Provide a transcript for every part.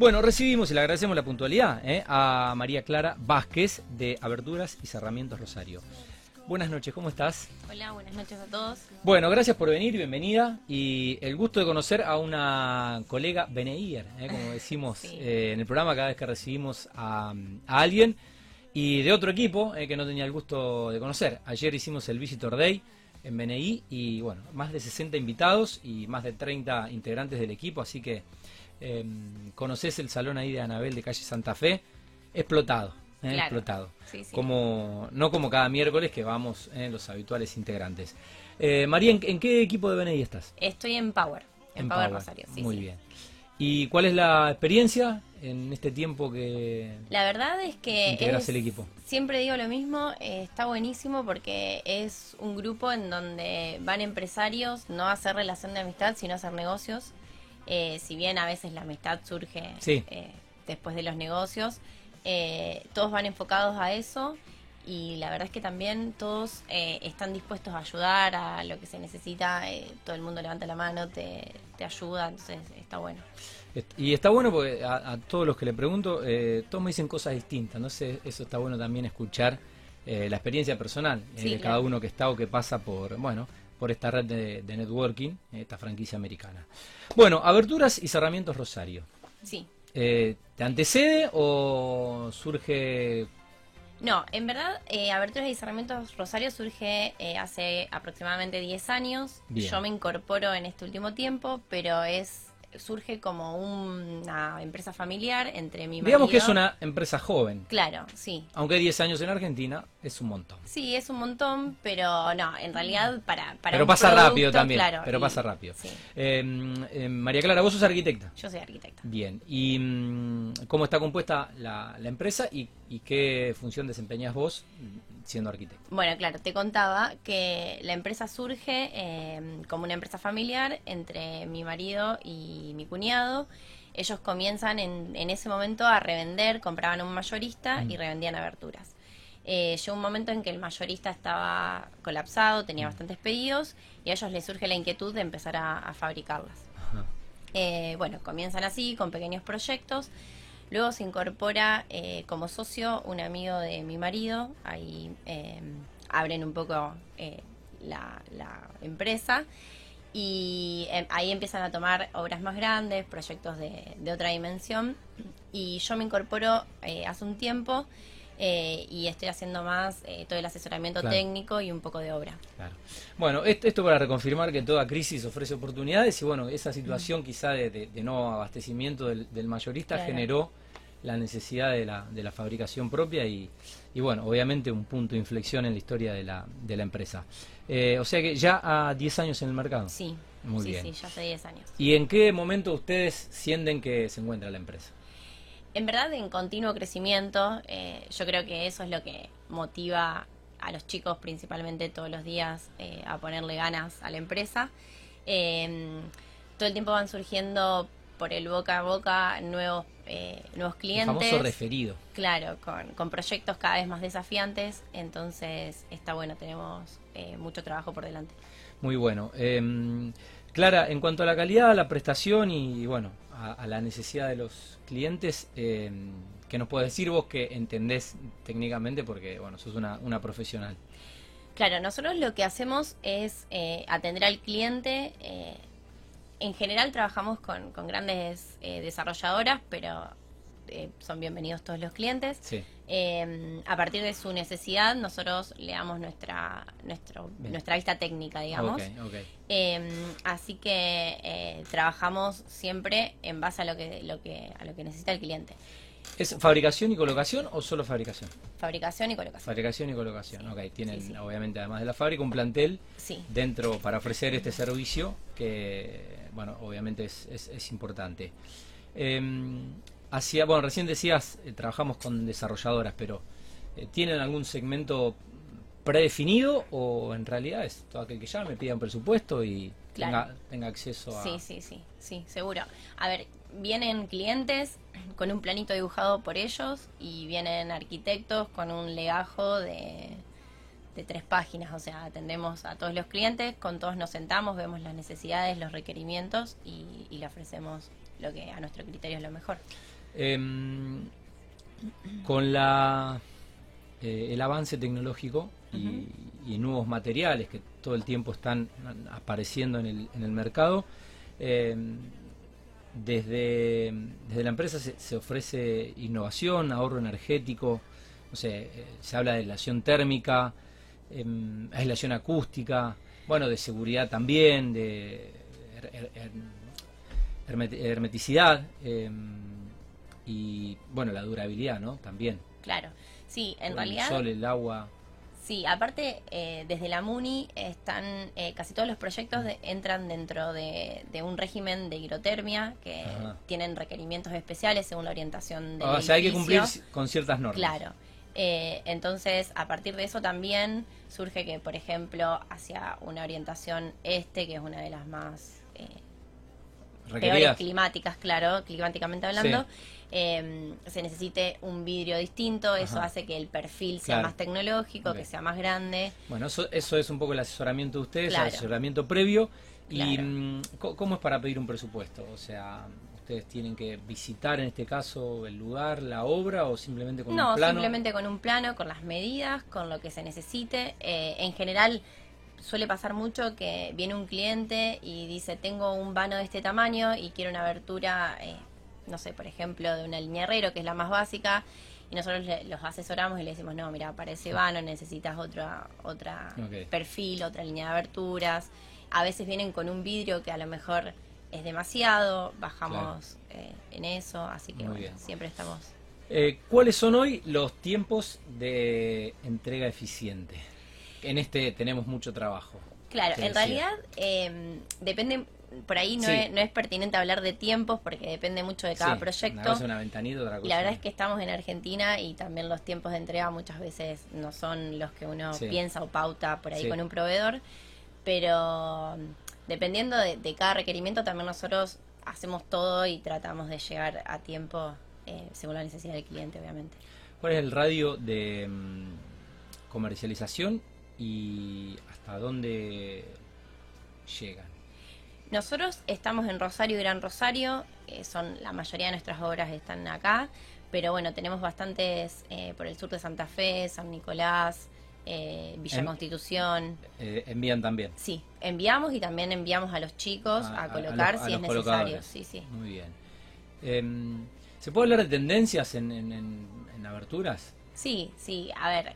Bueno, recibimos y le agradecemos la puntualidad ¿eh? a María Clara Vázquez de Aberturas y Cerramientos Rosario. Buenas noches, ¿cómo estás? Hola, buenas noches a todos. Bueno, gracias por venir, bienvenida. Y el gusto de conocer a una colega Beneier, ¿eh? como decimos Sí. eh, en el programa cada vez que recibimos a, a alguien. Y de otro equipo eh, que no tenía el gusto de conocer. Ayer hicimos el Visitor Day en BNI y bueno, más de 60 invitados y más de 30 integrantes del equipo, así que eh, conoces el salón ahí de Anabel de calle Santa Fe, explotado, eh, Claro. explotado. Sí, sí. Como, no como cada miércoles que vamos eh, los habituales integrantes. Eh, María, ¿en, en qué equipo de BNI estás? Estoy en Power, en, Power, Rosario. Sí, Muy bien. ¿Y cuál es la experiencia en este tiempo que La verdad es que integras es- el equipo? siempre digo lo mismo, eh, está buenísimo porque es un grupo en donde van empresarios no a hacer relación de amistad, sino a hacer negocios. Eh, si bien a veces la amistad surge Sí. eh, después de los negocios, eh, todos van enfocados a eso y la verdad es que también todos eh, están dispuestos a ayudar a lo que se necesita, eh, todo el mundo levanta la mano, te, te ayuda, entonces está bueno. Y está bueno porque a, a todos los que le pregunto, eh, todos me dicen cosas distintas. No sé, eso está bueno también escuchar eh, la experiencia personal Sí, de claro. cada uno que está o que pasa por, bueno, por esta red de, de networking, esta franquicia americana. Bueno, aberturas y cerramientos Rosario. Sí. Eh, ¿Te antecede o surge No, en verdad, eh, Aberturas y Cerramientos Rosario surge eh, hace aproximadamente 10 años. Bien. Yo me incorporo en este último tiempo, pero es surge como una empresa familiar entre mi Digamos que es marido- una empresa joven, Claro, sí. aunque 10 años en Argentina es un montón. Sí, es un montón, pero no, en realidad para... para Pero un pasa producto, rápido también, claro, pero y- pasa rápido. Sí, Eh, eh, María Clara, vos sos arquitecta. yo soy arquitecta. Bien, ¿y mm, cómo está compuesta la, la empresa y, y qué función desempeñas vos siendo arquitecta? Bueno, claro, te contaba que la empresa surge eh, como una empresa familiar entre mi marido y mi cuñado. Ellos comienzan en, en ese momento a revender, compraban un mayorista y revendían aberturas. Eh, llegó un momento en que el mayorista estaba colapsado, tenía bastantes pedidos y a ellos les surge la inquietud de empezar a, a fabricarlas. Eh, bueno, comienzan así, con pequeños proyectos. Luego se incorpora eh, como socio un amigo de mi marido. Ahí eh, abren un poco eh, la, empresa. Y eh, ahí empiezan a tomar obras más grandes, proyectos de, de otra dimensión. Y yo me incorporo eh, hace un tiempo eh, y estoy haciendo más eh, todo el asesoramiento Claro. técnico y un poco de obra. Claro. Bueno, esto, esto para reconfirmar que toda crisis ofrece oportunidades y bueno, esa situación quizá de, de- de no abastecimiento del, del mayorista Claro. generó la necesidad de la, de la fabricación propia y, y bueno, obviamente un punto de inflexión en la historia de la, de la empresa. Eh, o sea que ya a 10 años en el mercado. Sí, Muy sí, bien. sí, ya hace 10 años. ¿Y en qué momento ustedes sienten que se encuentra la empresa? En verdad, en continuo crecimiento, eh, yo creo que eso es lo que motiva a los chicos principalmente todos los días eh, a ponerle ganas a la empresa. Eh, todo el tiempo van surgiendo por el boca a boca nuevos, eh, nuevos El clientes. famoso referido. Claro, con, con proyectos cada vez más desafiantes, entonces está bueno, tenemos eh, mucho trabajo por delante. Muy bueno. Eh, Clara, en cuanto a la calidad, la prestación y bueno, a, a la necesidad de los clientes, eh, ¿qué nos puedes decir vos que entendés técnicamente? Porque bueno, sos una, una profesional. Claro, nosotros lo que hacemos es eh, atender al cliente. eh, en general trabajamos con, con grandes eh, desarrolladoras, pero eh, son bienvenidos todos los clientes. Sí. Eh, a partir de su necesidad, nosotros le damos nuestra, nuestro, Bien. nuestra vista técnica, digamos. Ok, ok. Eh, así que eh, trabajamos siempre en base a lo que, lo que, a lo que necesita el cliente. ¿Es fabricación y colocación o solo fabricación? Fabricación y colocación. Fabricación y colocación. Ok, tienen Sí, sí. obviamente además de la fábrica un plantel Sí. dentro para ofrecer este servicio que, bueno, obviamente es, es, es importante. Hacia, bueno, recién decías, eh, trabajamos con desarrolladoras, pero eh, ¿tienen algún segmento predefinido o en realidad es todo aquel que llame, pida un presupuesto y Claro. tenga, tenga acceso a... Sí, sí, sí, sí, seguro. A ver, vienen clientes con un planito dibujado por ellos y vienen arquitectos con un legajo de, de tres páginas. O sea, atendemos a todos los clientes, con todos nos sentamos, vemos las necesidades, los requerimientos y, y le ofrecemos lo que a nuestro criterio es lo mejor. Em, con la eh, el avance tecnológico y, y nuevos materiales que todo el tiempo están apareciendo en el, en el mercado, em, desde, desde la empresa se, se ofrece innovación, ahorro energético, no sé, eh, se habla de aislación térmica, em, aislación acústica, bueno, de seguridad también, de her- her- her- hermet- hermeticidad y, bueno, la durabilidad, ¿no? También. Claro, sí, en el realidad... sol, el agua. Sí, aparte, eh, desde la MUNI están, eh, casi todos los proyectos de- entran dentro de, de un régimen de hidrotermia que Ajá. tienen requerimientos especiales según la orientación del O sea, hay que edificio. cumplir con ciertas normas. Claro. Eh, entonces, a partir de eso también surge que, por ejemplo, hacia una orientación este, que es una de las más eh, peores Requeridas. climáticas, claro, climáticamente hablando, eh, se necesite un vidrio distinto, eso Ajá. hace que el perfil sea Claro. más tecnológico, Ok. que sea más grande. Bueno, eso, eso es un poco el asesoramiento de ustedes, Claro. el asesoramiento previo. ¿Y Claro. mm, co- cómo es para pedir un presupuesto? O sea, ¿ustedes tienen que visitar en este caso el lugar, la obra o simplemente con No, un plano? simplemente con un plano, con las medidas, con lo que se necesite. Eh, en general suele pasar mucho que viene un cliente y dice tengo un vano de este tamaño y quiero una abertura, eh, no sé, por ejemplo, de una línea herrero, que es la más básica, y nosotros le- los asesoramos y le decimos, no, mira, para ese vano necesitas otra, otra perfil, otra línea de aberturas. A veces vienen con un vidrio que a lo mejor es demasiado, bajamos eh, en eso, así que bueno, siempre estamos Eh, ¿Cuáles son hoy los tiempos de entrega eficiente? En este tenemos mucho trabajo. Claro, en decía. realidad eh, depende, por ahí no, Sí. es, no es pertinente hablar de tiempos porque depende mucho de cada Sí, proyecto. Una cosa una ventanita, otra cosa. Y la verdad es que estamos en Argentina y también los tiempos de entrega muchas veces no son los que uno Sí. piensa o pauta por ahí con un proveedor, pero mm, dependiendo de, de cada requerimiento también nosotros hacemos todo y tratamos de llegar a tiempo eh, según la necesidad del cliente, obviamente. ¿Cuál es el radio de mm, comercialización y hasta dónde llegan? Nosotros estamos en Rosario y Gran Rosario, eh, son la mayoría de nuestras obras están acá, pero bueno, tenemos bastantes eh, por el sur de Santa Fe, San Nicolás, eh, Villa En- Constitución. Eh, envían también. Sí, enviamos y también enviamos a los chicos A- a, a- a colocar a si es necesario. Sí, sí. Muy bien. Em, ¿Se puede hablar de tendencias en, en- en- en aberturas? Sí, sí, a ver,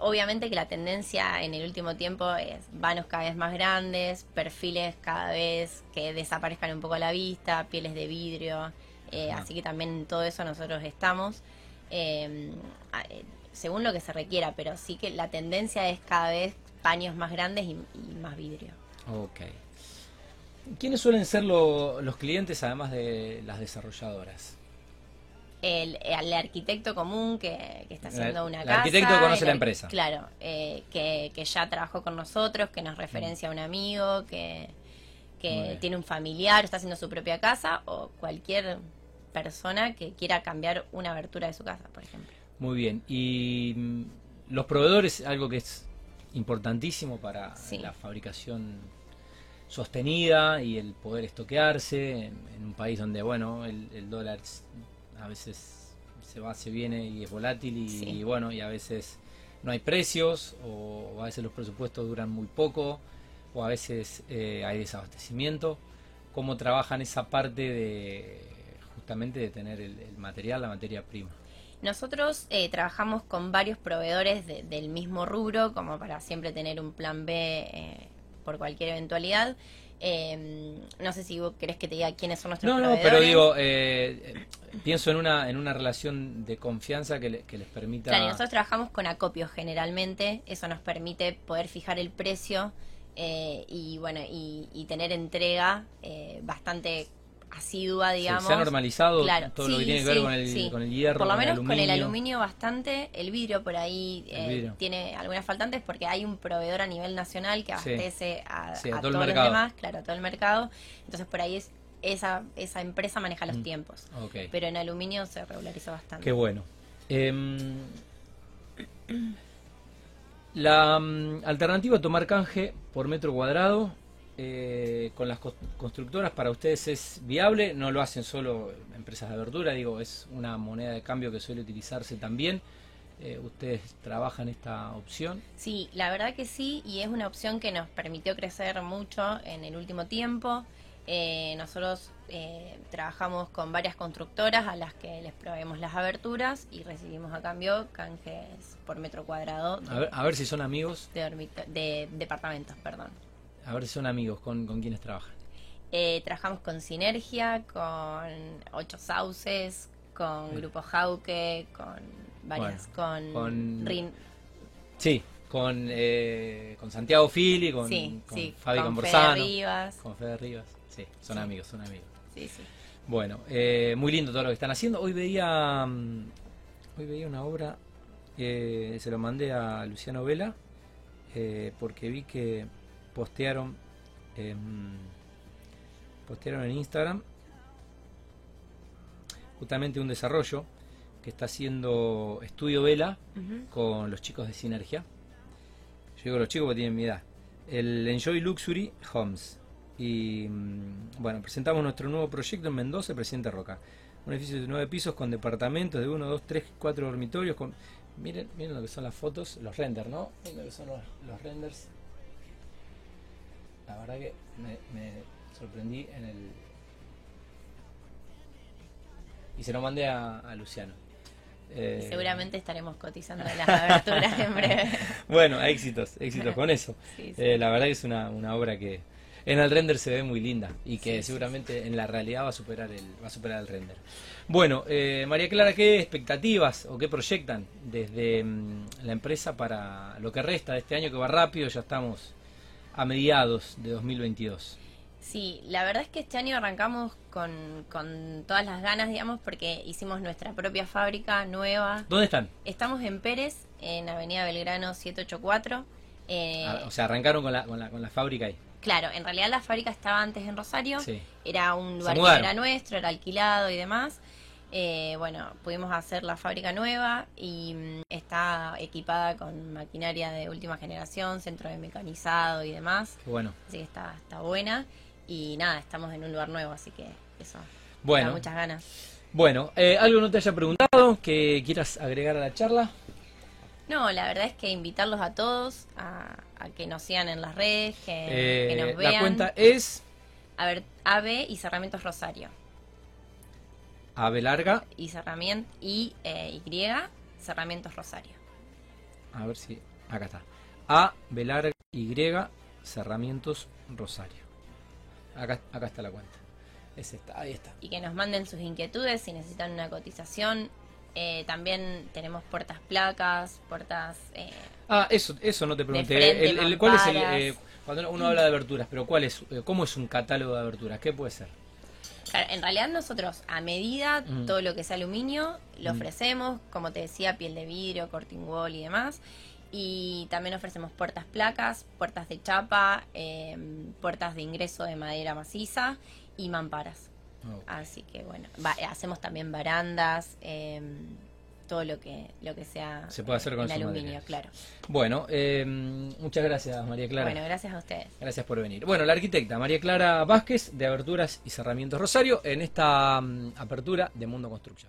obviamente que la tendencia en el último tiempo es vanos cada vez más grandes, perfiles cada vez que desaparezcan un poco a la vista, pieles de vidrio, eh, así que también en todo eso nosotros estamos, a- eh, según lo que se requiera, pero sí que la tendencia es cada vez paños más grandes y, y más vidrio. Ok. ¿Quiénes suelen ser lo- los clientes además de las desarrolladoras? El, el arquitecto común que, que está haciendo El- una el casa. arquitecto conoce el la empresa. Claro, eh, que, que ya trabajó con nosotros, que nos referencia a un amigo, que, que tiene un familiar, está haciendo su propia casa, o cualquier persona que quiera cambiar una abertura de su casa, por ejemplo. Muy bien. Y mm, los proveedores, algo que es importantísimo para Sí. la fabricación sostenida y el poder estoquearse en, en un país donde, bueno, el, el dólar a veces se va, se viene y es volátil y, Sí. y bueno, y a veces no hay precios o, a veces los presupuestos duran muy poco o a veces eh, hay desabastecimiento. ¿Cómo trabajan esa parte de justamente de tener el- el material, la materia prima? Nosotros eh, trabajamos con varios proveedores de- del mismo rubro, como para siempre tener un plan B eh, por cualquier eventualidad. Eh, no sé si vos querés que te diga quiénes son nuestros No, no, pero digo, eh, pienso en una en una relación de confianza que, le- que les permita... Claro, y nosotros trabajamos con acopios generalmente, eso nos permite poder fijar el precio eh, y bueno y, y tener entrega eh, bastante asidua, digamos. se ha normalizado Claro, todo lo que sí, tiene que ver sí, con el, sí. con el hierro, Por lo con menos el con el aluminio. bastante, el vidrio por ahí eh, vidrio. tiene algunas faltantes porque hay un proveedor a nivel nacional que Sí. abastece a, Sí, a a todo el todos los mercado. demás, claro, a todo el mercado. Entonces por ahí es esa, esa empresa maneja los Mm. tiempos. Pero en aluminio se regularizó bastante. qué bueno. Em, la mm, alternativa a tomar canje por metro cuadrado eh, con las constructoras para ustedes es viable, no lo hacen solo empresas de abertura, digo, es una moneda de cambio que suele utilizarse también. Eh, ¿Ustedes trabajan esta opción? Sí, la verdad que sí, y es una opción que nos permitió crecer mucho en el último tiempo. Eh, nosotros eh, trabajamos con varias constructoras a las que les proveemos las aberturas y recibimos a cambio canjes por metro cuadrado. a, ver, si son amigos. De, departamentos, perdón. A ver si son amigos, ¿con, con quiénes trabajan? trabajamos con Sinergia, con Ocho Sauces, con Grupo Jauque, con varias. con, Rin. Sí, con, eh, con Santiago Fili, con, con Fabi con Fede Rivas. Con Fede Rivas. Sí, son amigos, son amigos. Sí, sí. Bueno, eh, muy lindo todo lo que están haciendo. Hoy veía, mm, hoy veía una obra, eh, se lo mandé a Luciano Vela, porque vi que postearon, postearon en Instagram justamente un desarrollo que está haciendo Estudio Vela con los chicos de Sinergia. Yo digo los chicos porque tienen mi edad. El Enjoy Luxury Homes. Y mm, bueno, presentamos nuestro nuevo proyecto en Mendoza, Presidente Roca. Un edificio de nueve pisos con departamentos de uno, dos, tres, cuatro dormitorios. Con... Miren, miren lo que son las fotos, los renders, ¿no? Miren lo que son los, renders. La verdad que me sorprendí en el, y se lo mandé a Luciano. Eh, seguramente estaremos cotizando las aberturas en breve. bueno, éxitos, éxitos con eso. Eh, la verdad que es una, obra que en el render se ve muy linda y que seguramente en la realidad va a superar el, va a superar el render. Bueno, eh, María Clara, ¿qué expectativas o qué proyectan desde mm, la empresa para lo que resta de este año que va rápido? Ya estamos a mediados de 2022. Sí, la verdad es que este año arrancamos con, con, todas las ganas, digamos, porque hicimos nuestra propia fábrica nueva. ¿Dónde están? Estamos en Pérez, en Avenida Belgrano 784. Eh, ah, o sea, arrancaron con la, con, la, con la fábrica ahí. Claro, en realidad la fábrica estaba antes en Rosario. Sí. Era un lugar que era nuestro, era alquilado y demás. Eh, bueno, pudimos hacer la fábrica nueva y mm, está equipada con maquinaria de última generación, centro de mecanizado y demás. bueno. Así que está, está buena. Y nada, estamos en un lugar nuevo, así que eso. Bueno. Da muchas ganas. Bueno, eh, ¿algo no te haya preguntado que quieras agregar a la charla? No, la verdad es que invitarlos a todos a, que nos sigan en las redes, que, nos vean. Eh, la cuenta es... A ver, AB y Cerramientos Rosario. AB larga. Y cerramiento y eh, Y Cerramientos Rosario. A ver si... Acá está. A, B larga, Y, Cerramientos Rosario. Acá, acá está la cuenta. Es esta, ahí está. Y que nos manden sus inquietudes si necesitan una cotización. Eh, también tenemos puertas placas, puertas... Eh, ah, eso, eso no te pregunté. el, ¿Cuál es el, eh, cuando uno habla de aberturas, pero cuál es, cómo es un catálogo de aberturas? ¿Qué puede ser? En realidad nosotros a medida todo lo que es aluminio lo ofrecemos, como te decía, piel de vidrio, corting wall y demás. Y también ofrecemos puertas placas, puertas de chapa, em, puertas de ingreso de madera maciza y mamparas. Así que bueno, hacemos también barandas, em, todo lo que lo que sea se puede hacer con aluminio, claro. Bueno, em, muchas gracias María Clara. Bueno, gracias a ustedes. Gracias por venir. Bueno, la arquitecta María Clara Vázquez de Aberturas y Cerramientos Rosario en esta apertura de Mundo Construcción.